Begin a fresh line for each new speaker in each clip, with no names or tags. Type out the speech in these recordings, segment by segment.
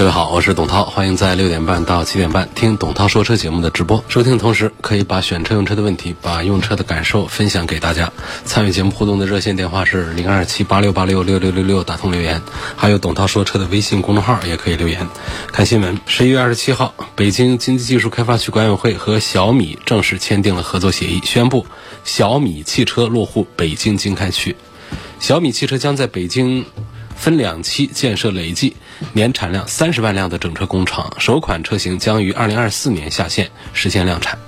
各位好，我是董涛，欢迎在六点半到七点半听董涛说车节目的直播。收听的同时，可以把选车用车的问题、把用车的感受分享给大家。参与节目互动的热线电话是零二七八六八六六六六六，打通留言。还有董涛说车的微信公众号也可以留言。看新闻，十一月二十七号，北京经济技术开发区管委会和小米正式签订了合作协议，宣布小米汽车落户北京经开区。小米汽车将在北京。分两期建设累计年产量三十万辆的整车工厂，首款车型将于二零二四年下线实现量产。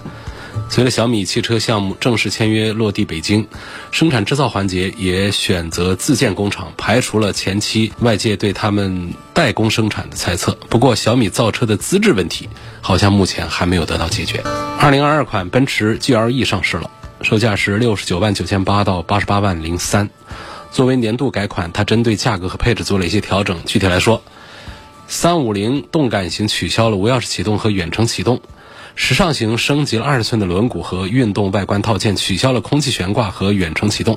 随着小米汽车项目正式签约落地北京，生产制造环节也选择自建工厂，排除了前期外界对他们代工生产的猜测。不过，小米造车的资质问题好像目前还没有得到解决。二零二二款奔驰 GLE 上市了，售价是六十九万九千八到八十八万零三。作为年度改款，它针对价格和配置做了一些调整。具体来说，三五零动感型取消了无钥匙启动和远程启动，时尚型升级了二十寸的轮毂和运动外观套件，取消了空气悬挂和远程启动；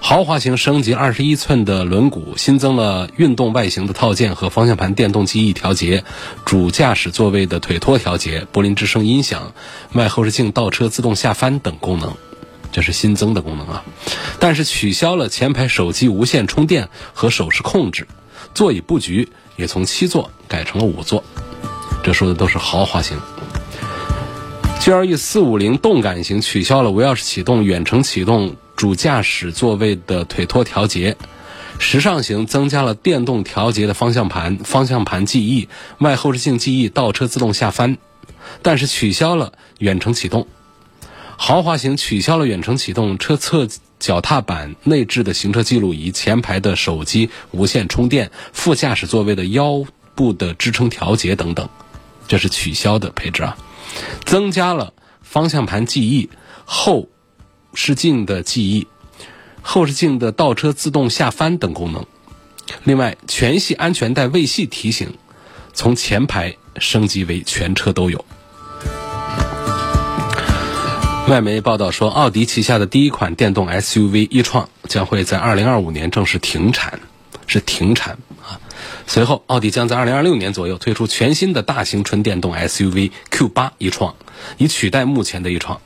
豪华型升级二十一寸的轮毂，新增了运动外形的套件和方向盘电动记忆调节、主驾驶座位的腿托调节、柏林之声音响、外后视镜倒车自动下翻等功能。这是新增的功能啊，但是取消了前排手机无线充电和手势控制，座椅布局也从七座改成了五座。这说的都是豪华型。GLE 四五零动感型取消了无钥匙启动、远程启动、主驾驶座位的腿托调节，时尚型增加了电动调节的方向盘、方向盘记忆、外后视镜记忆、倒车自动下翻，但是取消了远程启动。豪华型取消了远程启动、车侧脚踏板内置的行车记录仪、前排的手机无线充电、副驾驶座位的腰部的支撑调节等等，这是取消的配置啊。增加了方向盘记忆、后视镜的记忆、后视镜的倒车自动下翻等功能。另外，全系安全带未系提醒从前排升级为全车都有。外媒报道说，奥迪旗下的第一款电动 SUV 一创将会在2025年正式停产，是停产啊。随后，奥迪将在2026年左右推出全新的大型纯电动 SUV Q8 一创，以取代目前的一创。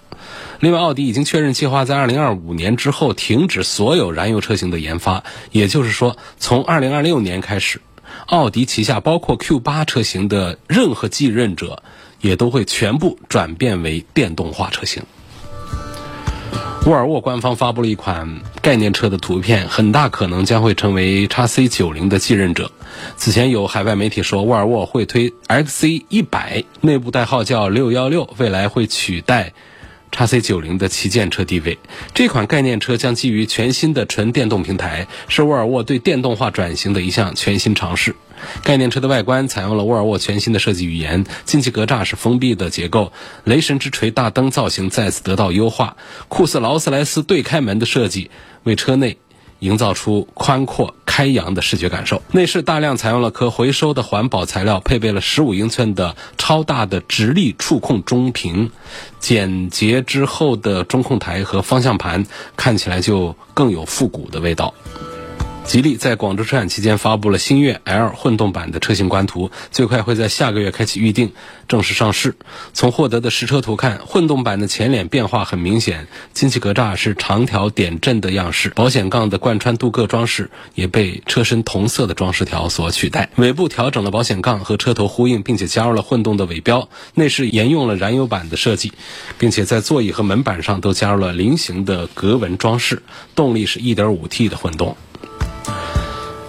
另外，奥迪已经确认计划在2025年之后停止所有燃油车型的研发，也就是说，从2026年开始，奥迪旗下包括 Q8 车型的任何继任者也都会全部转变为电动化车型。沃尔沃官方发布了一款概念车的图片，很大可能将会成为 x C 九零的继任者。此前有海外媒体说，沃尔沃会推 X C 一百，内部代号叫六幺六，未来会取代。叉 C 九零的旗舰车地位，这款概念车将基于全新的纯电动平台，是沃尔沃对电动化转型的一项全新尝试。概念车的外观采用了沃尔沃全新的设计语言，进气格栅是封闭的结构，雷神之锤大灯造型再次得到优化，酷似劳斯莱斯对开门的设计，为车内。营造出宽阔开扬的视觉感受。内饰大量采用了可回收的环保材料，配备了十五英寸的超大的直立触控中屏，简洁之后的中控台和方向盘看起来就更有复古的味道。吉利在广州车展期间发布了星越 L 混动版的车型官图，最快会在下个月开启预定，正式上市。从获得的实车图看，混动版的前脸变化很明显，进气格栅是长条点阵的样式，保险杠的贯穿镀铬装饰也被车身同色的装饰条所取代。尾部调整了保险杠和车头呼应，并且加入了混动的尾标。内饰沿用了燃油版的设计，并且在座椅和门板上都加入了菱形的格纹装饰。动力是一点五 T 的混动。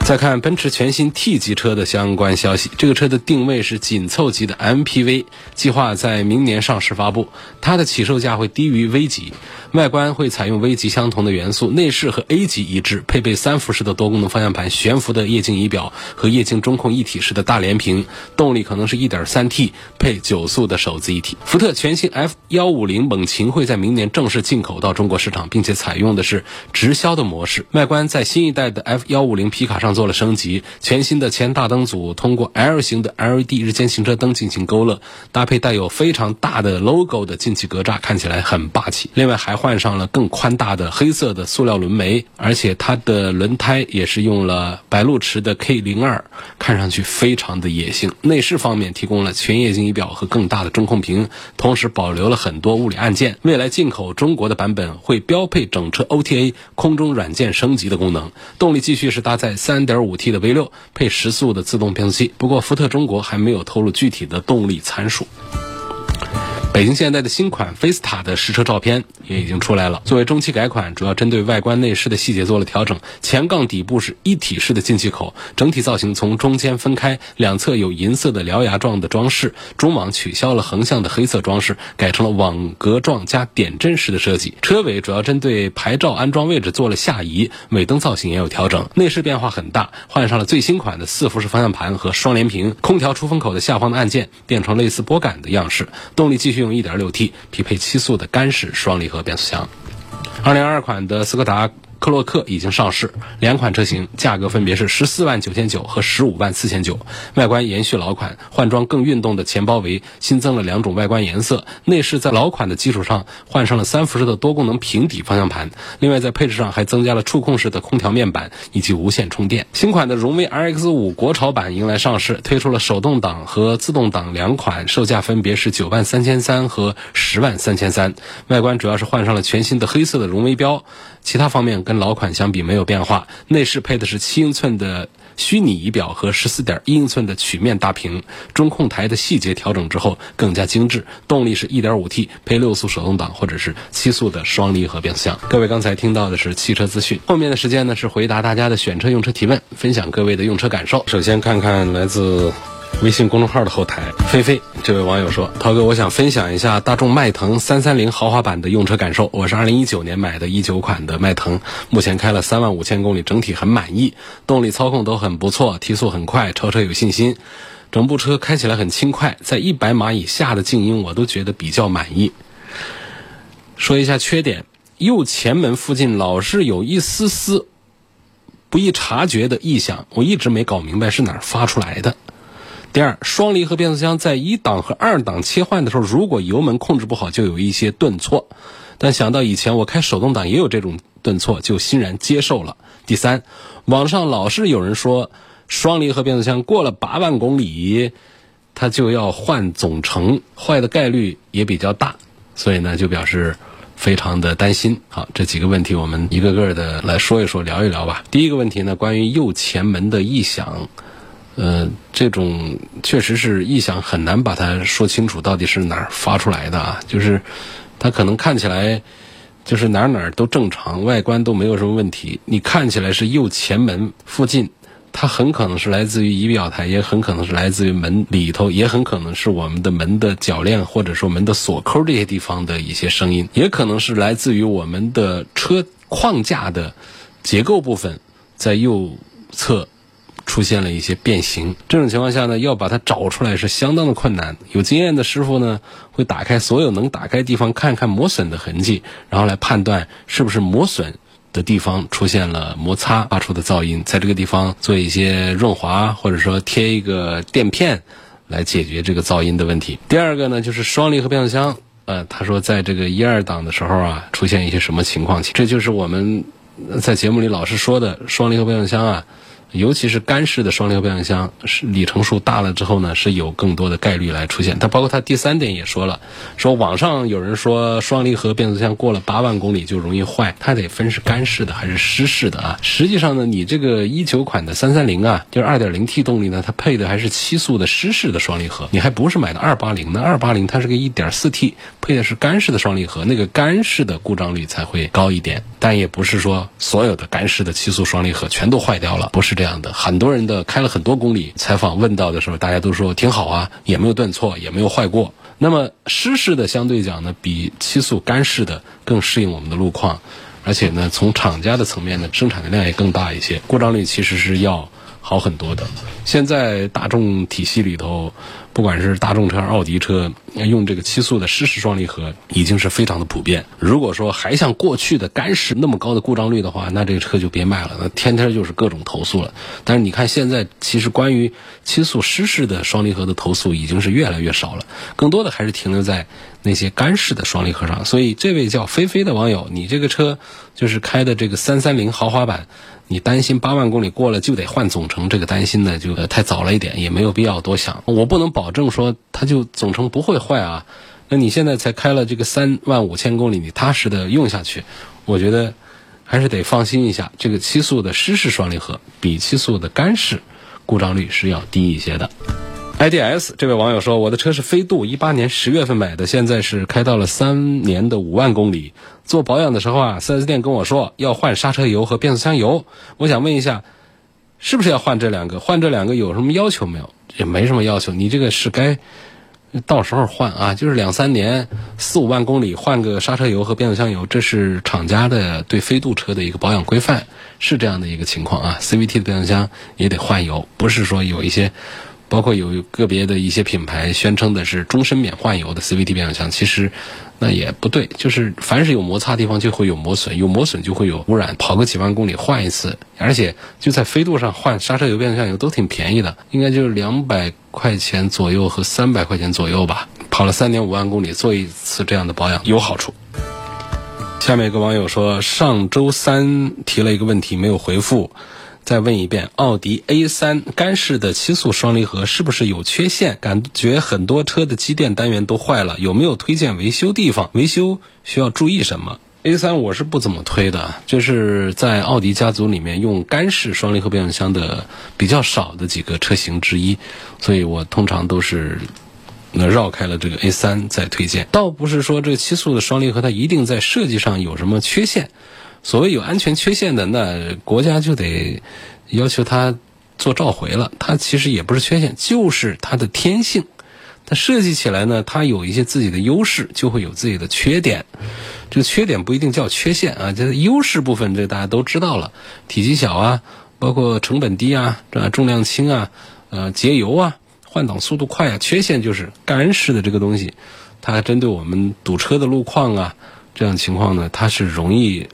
再看奔驰全新 T 级车的相关消息，这个车的定位是紧凑级的 MPV，计划在明年上市发布。它的起售价会低于 V 级，外观会采用 V 级相同的元素，内饰和 A 级一致，配备三辐式的多功能方向盘、悬浮的液晶仪表和液晶中控一体式的大连屏。动力可能是一点三 T 配九速的手自一体。福特全新 F 幺五零猛禽会在明年正式进口到中国市场，并且采用的是直销的模式。外观在新一代的 F 幺五零皮卡上做了升级，全新的前大灯组通过 L 型的 LED 日间行车灯进行勾勒，搭配带有非常大的 logo 的进气格栅，看起来很霸气。另外还换上了更宽大的黑色的塑料轮眉，而且它的轮胎也是用了白鹿池的 K 零二，看上去非常的野性。内饰方面提供了全液晶仪表和更大的中控屏，同时保留了很多物理按键。未来进口中国的版本会标配整车 OTA 空中软件升级的功能。动力继续是搭载三 3.5T 的 V6，配十速的自动变速器。不过福特中国还没有透露具体的动力参数。北京现代的新款菲斯塔的实车照片也已经出来了。作为中期改款，主要针对外观内饰的细节做了调整。前杠底部是一体式的进气口，整体造型从中间分开，两侧有银色的獠牙状的装饰。中网取消了横向的黑色装饰，改成了网格状加点阵式的设计。车尾主要针对牌照安装位置做了下移，尾灯造型也有调整。内饰变化很大，换上了最新款的四辐式方向盘和双联屏。空调出风口的下方的按键变成类似拨杆的样式。动力继续。用 1.6T 匹配七速的干式双离合变速箱。2022款的斯柯达。克洛克已经上市，两款车型价格分别是十四万九千九和十五万四千九。外观延续老款，换装更运动的前包围，新增了两种外观颜色。内饰在老款的基础上换上了三辐式的多功能平底方向盘。另外在配置上还增加了触控式的空调面板以及无线充电。新款的荣威 RX 五国潮版迎来上市，推出了手动挡和自动挡两款，售价分别是九万三千三和十万三千三。外观主要是换上了全新的黑色的荣威标。其他方面跟跟老款相比没有变化，内饰配的是七英寸的虚拟仪表和十四点一英寸的曲面大屏，中控台的细节调整之后更加精致。动力是一点五 T 配六速手动挡或者是七速的双离合变速箱。各位刚才听到的是汽车资讯，后面的时间呢是回答大家的选车用车提问，分享各位的用车感受。首先看看来自。微信公众号的后台，菲菲这位网友说：“涛哥，我想分享一下大众迈腾三三零豪华版的用车感受。我是二零一九年买的一九款的迈腾，目前开了三万五千公里，整体很满意，动力操控都很不错，提速很快，超车有信心。整部车开起来很轻快，在一百码以下的静音我都觉得比较满意。说一下缺点，右前门附近老是有一丝丝不易察觉的异响，我一直没搞明白是哪儿发出来的。”第二，双离合变速箱在一档和二档切换的时候，如果油门控制不好，就有一些顿挫。但想到以前我开手动挡也有这种顿挫，就欣然接受了。第三，网上老是有人说双离合变速箱过了八万公里，它就要换总成，坏的概率也比较大，所以呢就表示非常的担心。好，这几个问题我们一个个的来说一说，聊一聊吧。第一个问题呢，关于右前门的异响。呃，这种确实是异响，很难把它说清楚到底是哪儿发出来的啊。就是它可能看起来就是哪儿哪儿都正常，外观都没有什么问题。你看起来是右前门附近，它很可能是来自于仪表台，也很可能是来自于门里头，也很可能是我们的门的铰链或者说门的锁扣这些地方的一些声音，也可能是来自于我们的车框架的结构部分在右侧。出现了一些变形，这种情况下呢，要把它找出来是相当的困难。有经验的师傅呢，会打开所有能打开地方，看看磨损的痕迹，然后来判断是不是磨损的地方出现了摩擦发出的噪音，在这个地方做一些润滑，或者说贴一个垫片，来解决这个噪音的问题。第二个呢，就是双离合变速箱，呃，他说在这个一二档的时候啊，出现一些什么情况？这就是我们在节目里老是说的双离合变速箱啊。尤其是干式的双离合变速箱，是里程数大了之后呢，是有更多的概率来出现。它包括它第三点也说了，说网上有人说双离合变速箱过了八万公里就容易坏，它得分是干式的还是湿式的啊。实际上呢，你这个一九款的三三零啊，就是二点零 T 动力呢，它配的还是七速的湿式的双离合，你还不是买的二八零呢？二八零它是个一点四 T，配的是干式的双离合，那个干式的故障率才会高一点。但也不是说所有的干式的七速双离合全都坏掉了，不是这。样的。很多人的开了很多公里，采访问到的时候，大家都说挺好啊，也没有顿挫，也没有坏过。那么湿式的相对讲呢，比七速干式的更适应我们的路况，而且呢，从厂家的层面呢，生产的量也更大一些，故障率其实是要好很多的。现在大众体系里头。不管是大众车、奥迪车，用这个七速的湿式双离合已经是非常的普遍。如果说还像过去的干式那么高的故障率的话，那这个车就别卖了，那天天就是各种投诉了。但是你看现在，其实关于七速湿式的双离合的投诉已经是越来越少了，更多的还是停留在那些干式的双离合上。所以这位叫菲菲的网友，你这个车就是开的这个三三零豪华版。你担心八万公里过了就得换总成，这个担心呢就太早了一点，也没有必要多想。我不能保保证说它就总成不会坏啊。那你现在才开了这个三万五千公里，你踏实的用下去，我觉得还是得放心一下。这个七速的湿式双离合比七速的干式故障率是要低一些的。ids 这位网友说，我的车是飞度，一八年十月份买的，现在是开到了三年的五万公里。做保养的时候啊，4S 店跟我说要换刹车油和变速箱油。我想问一下，是不是要换这两个？换这两个有什么要求没有？也没什么要求，你这个是该到时候换啊，就是两三年四五万公里换个刹车油和变速箱油，这是厂家的对飞度车的一个保养规范，是这样的一个情况啊。CVT 的变速箱也得换油，不是说有一些。包括有个别的一些品牌宣称的是终身免换油的 CVT 变速箱，其实那也不对。就是凡是有摩擦地方就会有磨损，有磨损就会有污染。跑个几万公里换一次，而且就在飞度上换刹车油、变速箱油都挺便宜的，应该就是两百块钱左右和三百块钱左右吧。跑了三点五万公里做一次这样的保养有好处。下面一个网友说，上周三提了一个问题没有回复。再问一遍，奥迪 A3 干式的七速双离合是不是有缺陷？感觉很多车的机电单元都坏了，有没有推荐维修地方？维修需要注意什么？A3 我是不怎么推的，就是在奥迪家族里面用干式双离合变速箱的比较少的几个车型之一，所以我通常都是那绕开了这个 A3 再推荐。倒不是说这个七速的双离合它一定在设计上有什么缺陷。所谓有安全缺陷的，那国家就得要求他做召回了。它其实也不是缺陷，就是它的天性。它设计起来呢，它有一些自己的优势，就会有自己的缺点。这个缺点不一定叫缺陷啊，这优势部分这大家都知道了，体积小啊，包括成本低啊，重量轻啊，呃，节油啊，换挡速度快啊。缺陷就是干式的这个东西，它针对我们堵车的路况啊，这样情况呢，它是容易。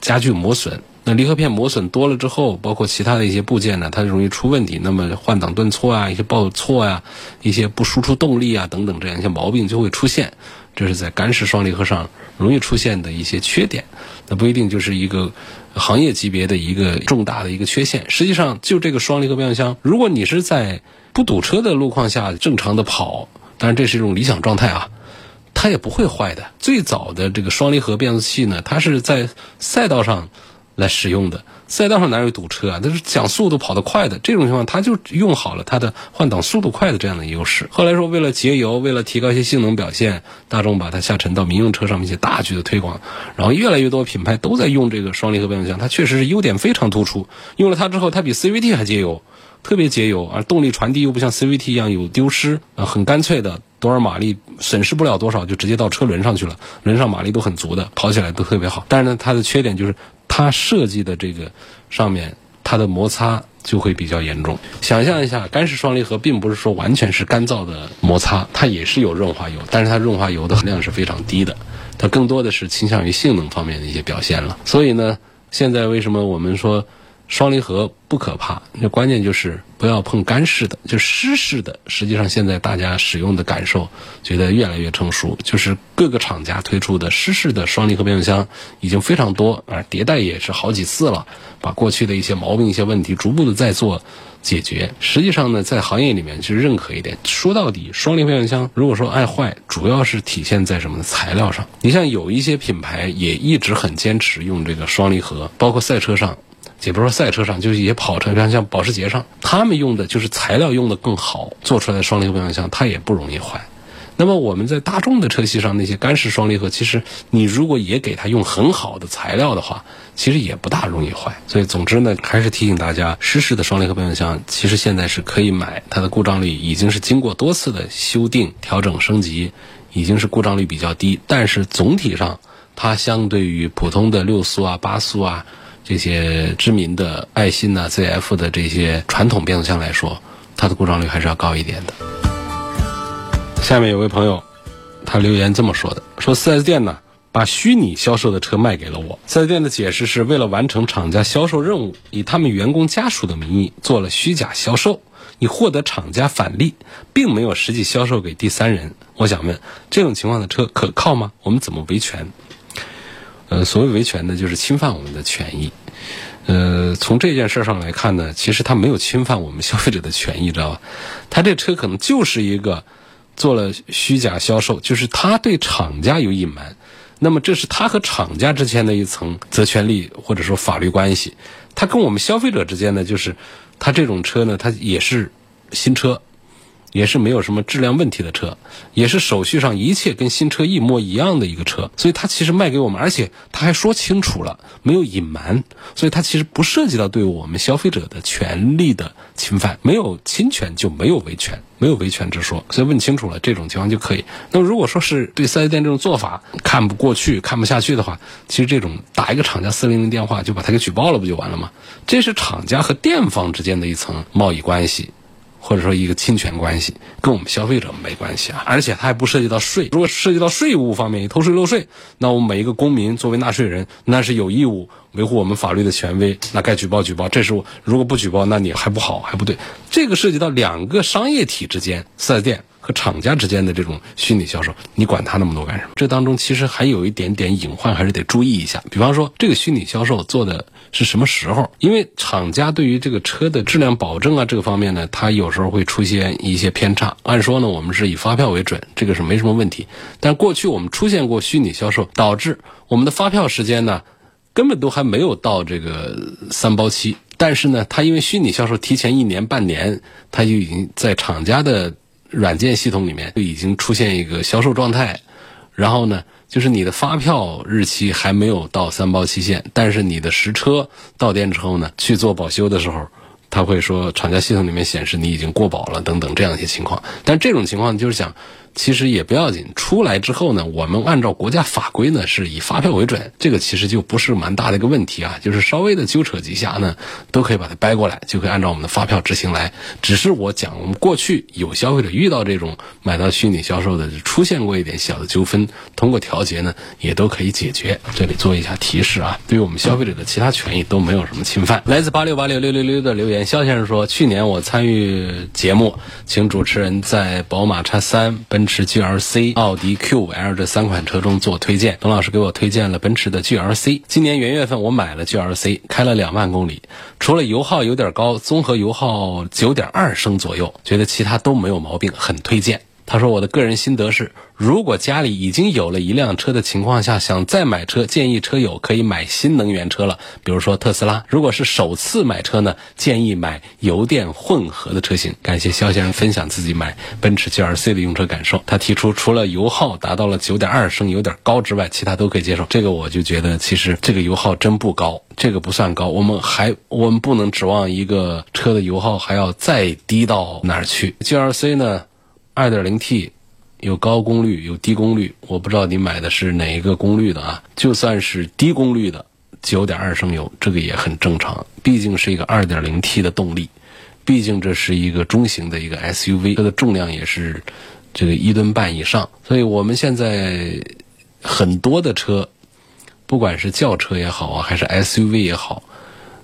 加剧磨损，那离合片磨损多了之后，包括其他的一些部件呢，它容易出问题。那么换挡顿挫啊，一些报错啊，一些不输出动力啊等等这样一些毛病就会出现。这是在干式双离合上容易出现的一些缺点，那不一定就是一个行业级别的一个重大的一个缺陷。实际上，就这个双离合变速箱，如果你是在不堵车的路况下正常的跑，当然这是一种理想状态啊。它也不会坏的。最早的这个双离合变速器呢，它是在赛道上来使用的。赛道上哪有堵车啊？它是讲速度跑得快的。这种情况，它就用好了它的换挡速度快的这样的优势。后来说，为了节油，为了提高一些性能表现，大众把它下沉到民用车上面去大举的推广。然后越来越多品牌都在用这个双离合变速箱，它确实是优点非常突出。用了它之后，它比 CVT 还节油。特别节油，而动力传递又不像 CVT 一样有丢失，啊，很干脆的，多少马力损失不了多少，就直接到车轮上去了，轮上马力都很足的，跑起来都特别好。但是呢，它的缺点就是它设计的这个上面，它的摩擦就会比较严重。想象一下，干式双离合并不是说完全是干燥的摩擦，它也是有润滑油，但是它润滑油的含量是非常低的，它更多的是倾向于性能方面的一些表现了。所以呢，现在为什么我们说？双离合不可怕，那关键就是不要碰干式的，就湿式的。实际上，现在大家使用的感受觉得越来越成熟，就是各个厂家推出的湿式的双离合变速箱已经非常多啊，迭代也是好几次了，把过去的一些毛病、一些问题逐步的在做解决。实际上呢，在行业里面其实认可一点，说到底，双离合变速箱如果说爱坏，主要是体现在什么？材料上。你像有一些品牌也一直很坚持用这个双离合，包括赛车上。也不是说赛车上，就是一些跑车，像像保时捷上，他们用的就是材料用的更好，做出来的双离合变速箱它也不容易坏。那么我们在大众的车系上那些干式双离合，其实你如果也给它用很好的材料的话，其实也不大容易坏。所以总之呢，还是提醒大家，湿式的双离合变速箱其实现在是可以买，它的故障率已经是经过多次的修订、调整、升级，已经是故障率比较低。但是总体上，它相对于普通的六速啊、八速啊。这些知名的爱信呐、ZF 的这些传统变速箱来说，它的故障率还是要高一点的。下面有位朋友，他留言这么说的：说四 S 店呢把虚拟销售的车卖给了我四 S 店的解释是为了完成厂家销售任务，以他们员工家属的名义做了虚假销售，以获得厂家返利，并没有实际销售给第三人。我想问，这种情况的车可靠吗？我们怎么维权？呃，所谓维权呢，就是侵犯我们的权益。呃，从这件事上来看呢，其实他没有侵犯我们消费者的权益，知道吧？他这车可能就是一个做了虚假销售，就是他对厂家有隐瞒。那么这是他和厂家之间的一层责权利或者说法律关系。他跟我们消费者之间呢，就是他这种车呢，他也是新车。也是没有什么质量问题的车，也是手续上一切跟新车一模一样的一个车，所以它其实卖给我们，而且他还说清楚了，没有隐瞒，所以它其实不涉及到对我们消费者的权利的侵犯，没有侵权就没有维权，没有维权之说，所以问清楚了这种情况就可以。那么如果说是对四 S 店这种做法看不过去、看不下去的话，其实这种打一个厂家四零零电话就把他给举报了不就完了吗？这是厂家和店方之间的一层贸易关系。或者说一个侵权关系跟我们消费者没关系啊，而且它还不涉及到税。如果涉及到税务方面偷税漏税，那我们每一个公民作为纳税人，那是有义务维护我们法律的权威，那该举报举报。这时候如果不举报，那你还不好还不对。这个涉及到两个商业体之间，四 S 店。和厂家之间的这种虚拟销售，你管他那么多干什么？这当中其实还有一点点隐患，还是得注意一下。比方说，这个虚拟销售做的是什么时候？因为厂家对于这个车的质量保证啊这个方面呢，它有时候会出现一些偏差。按说呢，我们是以发票为准，这个是没什么问题。但过去我们出现过虚拟销售，导致我们的发票时间呢，根本都还没有到这个三包期。但是呢，它因为虚拟销售提前一年半年，它就已经在厂家的。软件系统里面就已经出现一个销售状态，然后呢，就是你的发票日期还没有到三包期限，但是你的实车到店之后呢，去做保修的时候，他会说厂家系统里面显示你已经过保了等等这样一些情况。但这种情况就是想。其实也不要紧，出来之后呢，我们按照国家法规呢，是以发票为准，这个其实就不是蛮大的一个问题啊，就是稍微的纠扯几下呢，都可以把它掰过来，就可以按照我们的发票执行来。只是我讲，我们过去有消费者遇到这种买到虚拟销售的，出现过一点小的纠纷，通过调节呢，也都可以解决。这里做一下提示啊，对于我们消费者的其他权益都没有什么侵犯。来自八六八六六六六的留言，肖先生说，去年我参与节目，请主持人在宝马叉三奔。奔驰 GLC、奥迪 Q5L 这三款车中做推荐，董老师给我推荐了奔驰的 GLC。今年元月份我买了 GLC，开了两万公里，除了油耗有点高，综合油耗九点二升左右，觉得其他都没有毛病，很推荐。他说：“我的个人心得是，如果家里已经有了一辆车的情况下，想再买车，建议车友可以买新能源车了，比如说特斯拉。如果是首次买车呢，建议买油电混合的车型。”感谢肖先生分享自己买奔驰 GLC 的用车感受。他提出，除了油耗达到了九点二升有点高之外，其他都可以接受。这个我就觉得，其实这个油耗真不高，这个不算高。我们还我们不能指望一个车的油耗还要再低到哪儿去。GLC 呢？二点零 T 有高功率有低功率，我不知道你买的是哪一个功率的啊？就算是低功率的，九点二升油，这个也很正常。毕竟是一个二点零 T 的动力，毕竟这是一个中型的一个 SUV，它的重量也是这个一吨半以上。所以我们现在很多的车，不管是轿车也好啊，还是 SUV 也好，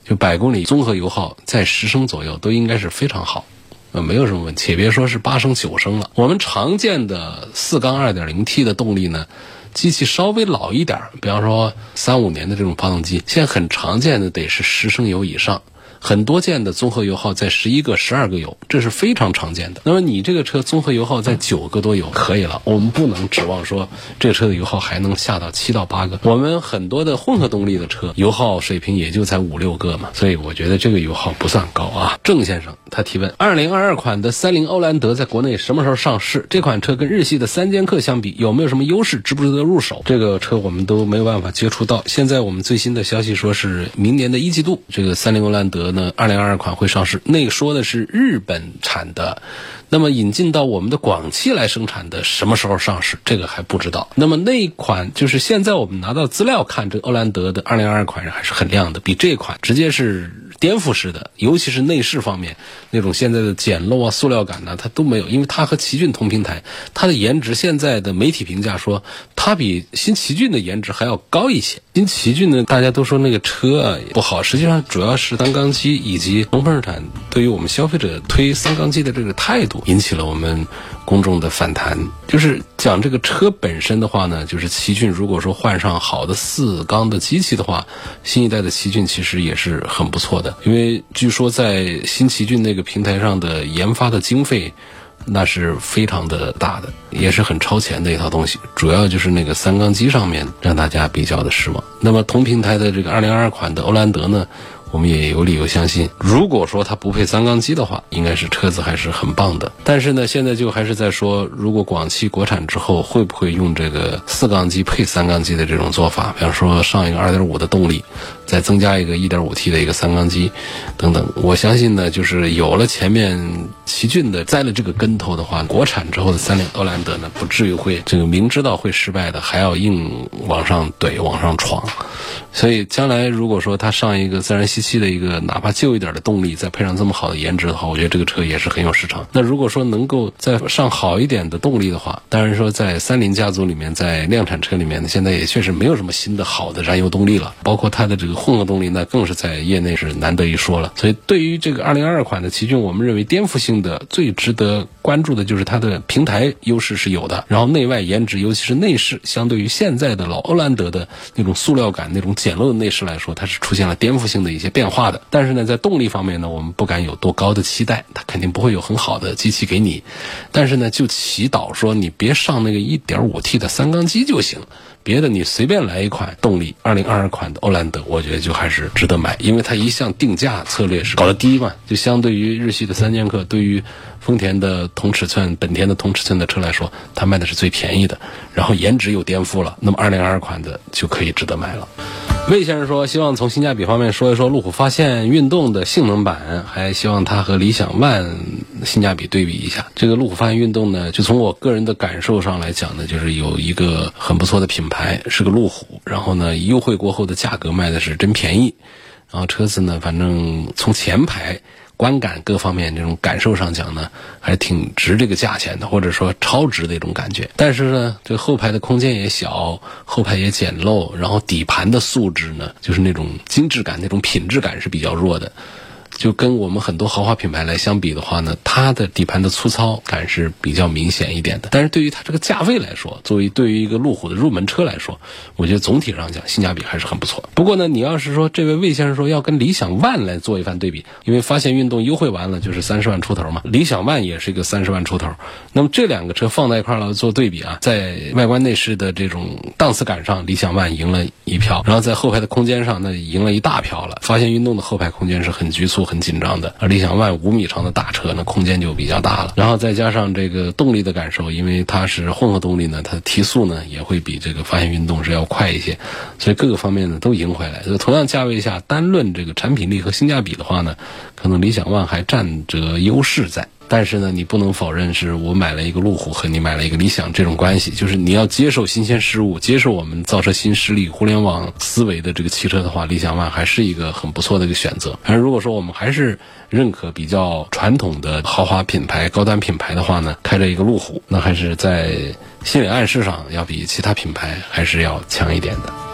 就百公里综合油耗在十升左右，都应该是非常好。呃，没有什么问题，且别说是八升九升了。我们常见的四缸二点零 T 的动力呢，机器稍微老一点，比方说三五年的这种发动机，现在很常见的得是十升油以上，很多件的综合油耗在十一个、十二个油，这是非常常见的。那么你这个车综合油耗在九个多油可以了，我们不能指望说这个车的油耗还能下到七到八个。我们很多的混合动力的车油耗水平也就才五六个嘛，所以我觉得这个油耗不算高啊。郑先生他提问：二零二二款的三菱欧蓝德在国内什么时候上市？这款车跟日系的三剑客相比，有没有什么优势？值不值得入手？这个车我们都没有办法接触到。现在我们最新的消息说是明年的一季度，这个三菱欧蓝德呢，二零二二款会上市。那个说的是日本产的，那么引进到我们的广汽来生产的，什么时候上市？这个还不知道。那么那一款就是现在我们拿到资料看，这欧蓝德的二零二二款还是很亮的，比这款直接是颠覆式的，尤其是内饰方面那种现在的简陋啊、塑料感呢，它都没有，因为它和奇骏同平台，它的颜值现在的媒体评价说，它比新奇骏的颜值还要高一些。新奇骏呢，大家都说那个车啊不好，实际上主要是三缸机以及东风日产对于我们消费者推三缸机的这个态度，引起了我们公众的反弹。就是讲这个车本身的话呢，就是奇骏如果说换上好的四缸的机器的话，新一代的奇骏其实也是很不错的。因为据说在新奇骏那个平台上的研发的经费。那是非常的大的，也是很超前的一套东西。主要就是那个三缸机上面让大家比较的失望。那么同平台的这个二零二二款的欧蓝德呢，我们也有理由相信，如果说它不配三缸机的话，应该是车子还是很棒的。但是呢，现在就还是在说，如果广汽国产之后会不会用这个四缸机配三缸机的这种做法，比方说上一个二点五的动力。再增加一个 1.5T 的一个三缸机，等等，我相信呢，就是有了前面奇骏的栽了这个跟头的话，国产之后的三菱欧蓝德呢，不至于会这个明知道会失败的，还要硬往上怼、往上闯。所以将来如果说它上一个自然吸气的一个哪怕旧一点的动力，再配上这么好的颜值的话，我觉得这个车也是很有市场。那如果说能够再上好一点的动力的话，当然说在三菱家族里面，在量产车里面呢，现在也确实没有什么新的好的燃油动力了，包括它的这个。混合动力那更是在业内是难得一说了，所以对于这个二零二二款的奇骏，我们认为颠覆性的最值得关注的就是它的平台优势是有的，然后内外颜值，尤其是内饰，相对于现在的老欧蓝德的那种塑料感、那种简陋的内饰来说，它是出现了颠覆性的一些变化的。但是呢，在动力方面呢，我们不敢有多高的期待，它肯定不会有很好的机器给你。但是呢，就祈祷说你别上那个一点五 T 的三缸机就行。别的你随便来一款动力，二零二二款的欧蓝德，我觉得就还是值得买，因为它一向定价策略是搞得低嘛，就相对于日系的三剑客，对于丰田的同尺寸、本田的同尺寸的车来说，它卖的是最便宜的，然后颜值又颠覆了，那么二零二二款的就可以值得买了。魏先生说，希望从性价比方面说一说路虎发现运动的性能版，还希望它和理想 ONE 性价比对比一下。这个路虎发现运动呢，就从我个人的感受上来讲呢，就是有一个很不错的品牌，是个路虎，然后呢，优惠过后的价格卖的是真便宜，然后车子呢，反正从前排。观感各方面这种感受上讲呢，还挺值这个价钱的，或者说超值的一种感觉。但是呢，这后排的空间也小，后排也简陋，然后底盘的素质呢，就是那种精致感、那种品质感是比较弱的。就跟我们很多豪华品牌来相比的话呢，它的底盘的粗糙感是比较明显一点的。但是对于它这个价位来说，作为对于一个路虎的入门车来说，我觉得总体上讲性价比还是很不错。不过呢，你要是说这位魏先生说要跟理想 ONE 来做一番对比，因为发现运动优惠完了就是三十万出头嘛，理想 ONE 也是一个三十万出头。那么这两个车放在一块儿了做对比啊，在外观内饰的这种档次感上，理想 ONE 赢了一票，然后在后排的空间上，那赢了一大票了。发现运动的后排空间是很局促。很紧张的，而理想 ONE 五米长的大车呢，空间就比较大了。然后再加上这个动力的感受，因为它是混合动力呢，它的提速呢也会比这个发现运动是要快一些，所以各个方面呢都赢回来。所以同样价位下，单论这个产品力和性价比的话呢，可能理想 ONE 还占着优势在。但是呢，你不能否认是我买了一个路虎和你买了一个理想这种关系，就是你要接受新鲜事物，接受我们造车新势力、互联网思维的这个汽车的话，理想 ONE 还是一个很不错的一个选择。而如果说我们还是认可比较传统的豪华品牌、高端品牌的话呢，开着一个路虎，那还是在心理暗示上要比其他品牌还是要强一点的。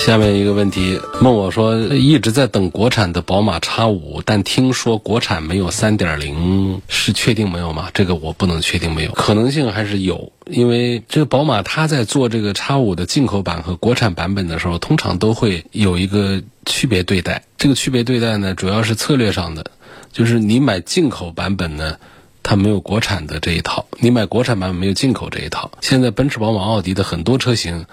下面一个问题，问我说一直在等国产的宝马 X 五，但听说国产没有三点零，是确定没有吗？这个我不能确定没有，可能性还是有，因为这个宝马它在做这个 X 五的进口版和国产版本的时候，通常都会有一个区别对待。这个区别对待呢，主要是策略上的，就是你买进口版本呢，它没有国产的这一套；你买国产版本没有进口这一套。现在奔驰、宝马、奥迪的很多车型。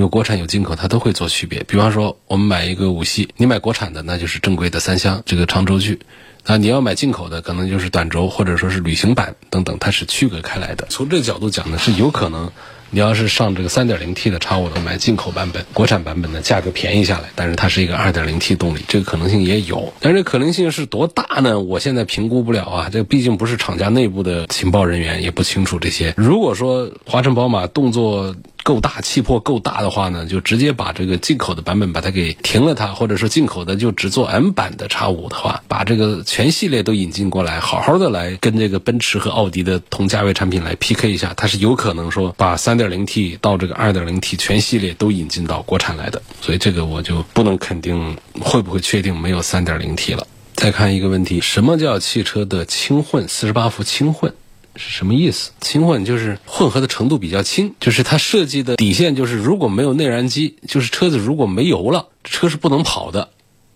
有国产有进口，它都会做区别。比方说，我们买一个五系，你买国产的那就是正规的三厢这个长轴距，那，你要买进口的可能就是短轴或者说是旅行版等等，它是区隔开来的。从这个角度讲呢，是有可能。你要是上这个 3.0T 的叉五的买进口版本，国产版本的价格便宜下来，但是它是一个 2.0T 动力，这个可能性也有。但是这可能性是多大呢？我现在评估不了啊，这毕竟不是厂家内部的情报人员，也不清楚这些。如果说华晨宝马动作够大，气魄够大的话呢，就直接把这个进口的版本把它给停了它，或者说进口的就只做 M 版的叉五的话，把这个全系列都引进过来，好好的来跟这个奔驰和奥迪的同价位产品来 PK 一下，它是有可能说把三。点零 T 到这个二点零 T 全系列都引进到国产来的，所以这个我就不能肯定会不会确定没有三点零 T 了。再看一个问题，什么叫汽车的轻混？四十八伏轻混是什么意思？轻混就是混合的程度比较轻，就是它设计的底线就是如果没有内燃机，就是车子如果没油了，车是不能跑的。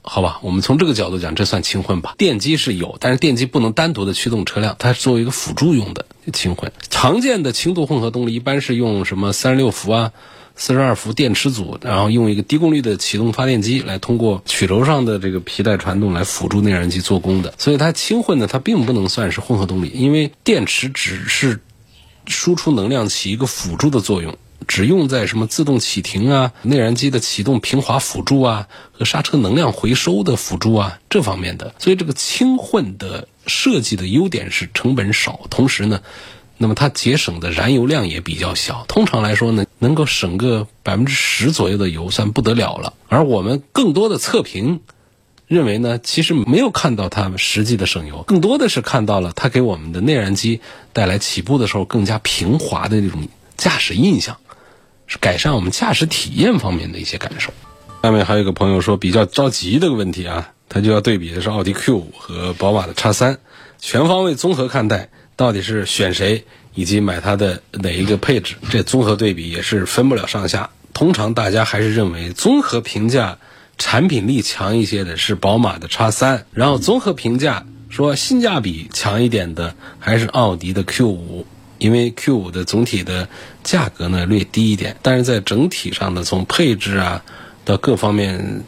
好吧，我们从这个角度讲，这算轻混吧？电机是有，但是电机不能单独的驱动车辆，它是作为一个辅助用的轻混。常见的轻度混合动力一般是用什么三十六伏啊、四十二伏电池组，然后用一个低功率的启动发电机来通过曲轴上的这个皮带传动来辅助内燃机做功的。所以它轻混呢，它并不能算是混合动力，因为电池只是输出能量起一个辅助的作用。只用在什么自动启停啊、内燃机的启动平滑辅助啊和刹车能量回收的辅助啊这方面的，所以这个轻混的设计的优点是成本少，同时呢，那么它节省的燃油量也比较小。通常来说呢，能够省个百分之十左右的油算不得了了。而我们更多的测评认为呢，其实没有看到它实际的省油，更多的是看到了它给我们的内燃机带来起步的时候更加平滑的这种驾驶印象。是改善我们驾驶体验方面的一些感受。下面还有一个朋友说比较着急的问题啊，他就要对比的是奥迪 Q 五和宝马的叉三，全方位综合看待，到底是选谁，以及买它的哪一个配置，这综合对比也是分不了上下。通常大家还是认为综合评价产品力强一些的是宝马的叉三，然后综合评价说性价比强一点的还是奥迪的 Q 五。因为 Q 五的总体的价格呢略低一点，但是在整体上呢，从配置啊到各方面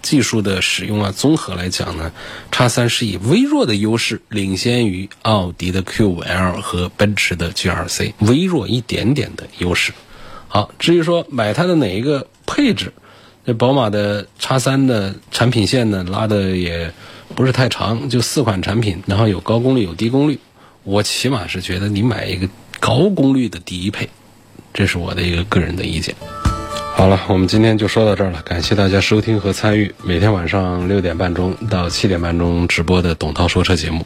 技术的使用啊综合来讲呢，叉三是以微弱的优势领先于奥迪的 Q 五 L 和奔驰的 GLC，微弱一点点的优势。好，至于说买它的哪一个配置，这宝马的叉三的产品线呢拉的也不是太长，就四款产品，然后有高功率有低功率。我起码是觉得你买一个高功率的低配，这是我的一个个人的意见。好了，我们今天就说到这儿了，感谢大家收听和参与每天晚上六点半钟到七点半钟直播的董涛说车节目。